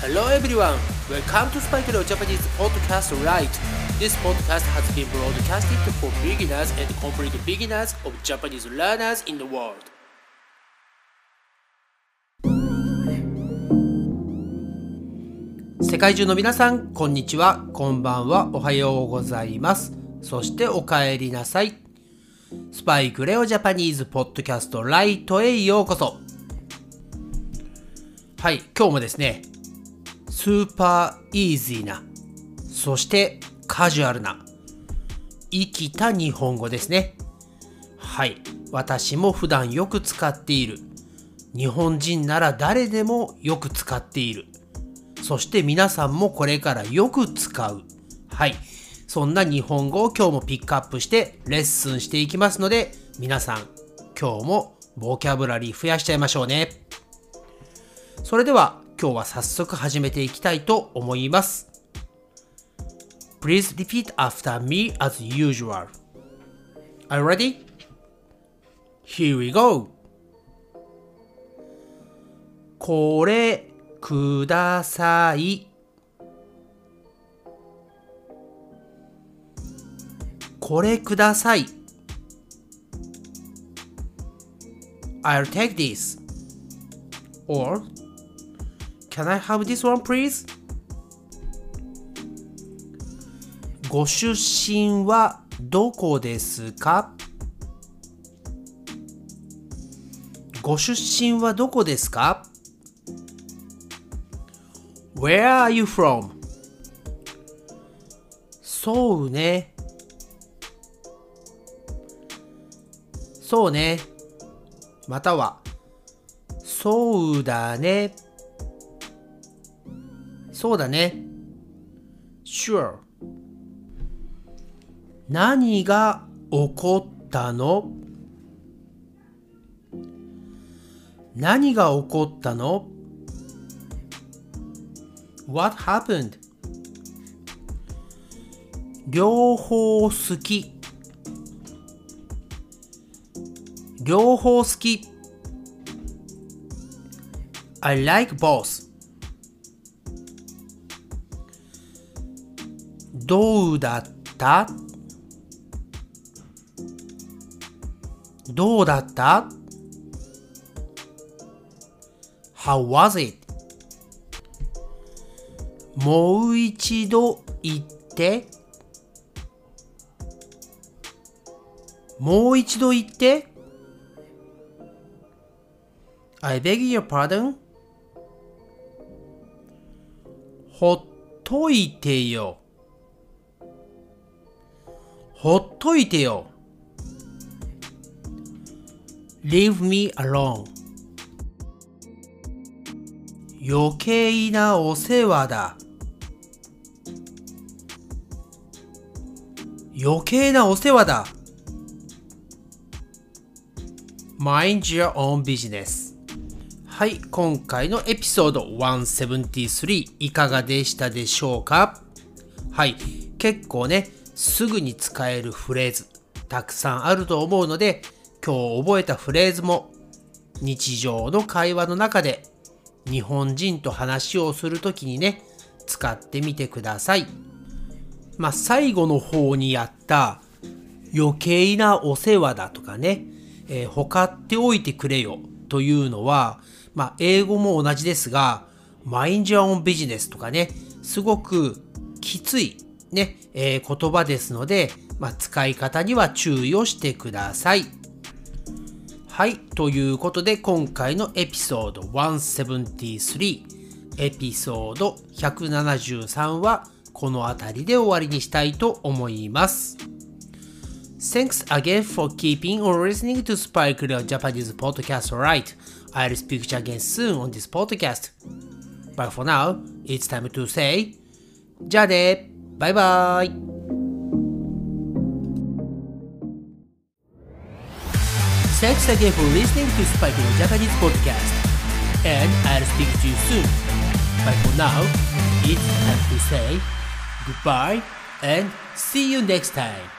Hello everyone, welcome to Spike Leo Japanese Podcast Right. This podcast has been broadcasted for beginners and complete beginners of Japanese learners in the world. 世界中の皆さん、こんにちは、こんばんは、おはようございます。そしてお帰りなさい。スパイクレオジャパニーズポッドキャストライトへようこそ。はい、今日もですね、スーパーイージーな、そしてカジュアルな、生きた日本語ですね。はい、私も普段よく使っている。日本人なら誰でもよく使っている。そして皆さんもこれからよく使う。はい。そんな日本語を今日もピックアップしてレッスンしていきますので、皆さん今日もボキャブラリー増やしちゃいましょうね。それでは今日は早速始めていきたいと思います。Please repeat after me as usual. Are you ready? Here we go! これください。これください。I'll take this. Or Can I have this one, please? ご出身はどこですかご出身はどこですか ?Where are you from? そうね。そうね。または、そうだね。そうだね。Sure. 何が起こったの？何が起こったの ?What happened? 両方好き両方好き I like both どうだった？どうだった ?How was it? もう一度言ってもう一度言って I beg your pardon? ほっといてよ。ほっといてよ。Leave me alone. 余計なお世話だ。余計なお世話だ。Mind your own business. はい、今回のエピソード173いかがでしたでしょうか？はい、結構ね、すぐに使えるフレーズたくさんあると思うので今日覚えたフレーズも日常の会話の中で日本人と話をするときにね使ってみてください。まあ最後の方にやった余計なお世話だとかね、えー、ほかっておいてくれよというのは、まあ英語も同じですが、マインジャーオンビジネスとかね、すごくきついね、えー、言葉ですので、まあ、使い方には注意をしてください。はい。ということで、今回のエピソード173、エピソード173はこの辺りで終わりにしたいと思います。Thanks again for keeping or listening to Spike Leo Japanese podcast right. I'll speak to you again soon on this podcast. But for now, it's time to say じゃあねバイバイ Thanks again for listening to Spike in Japanese podcast. And I'll speak to you soon. But for now, it's time to say goodbye and see you next time.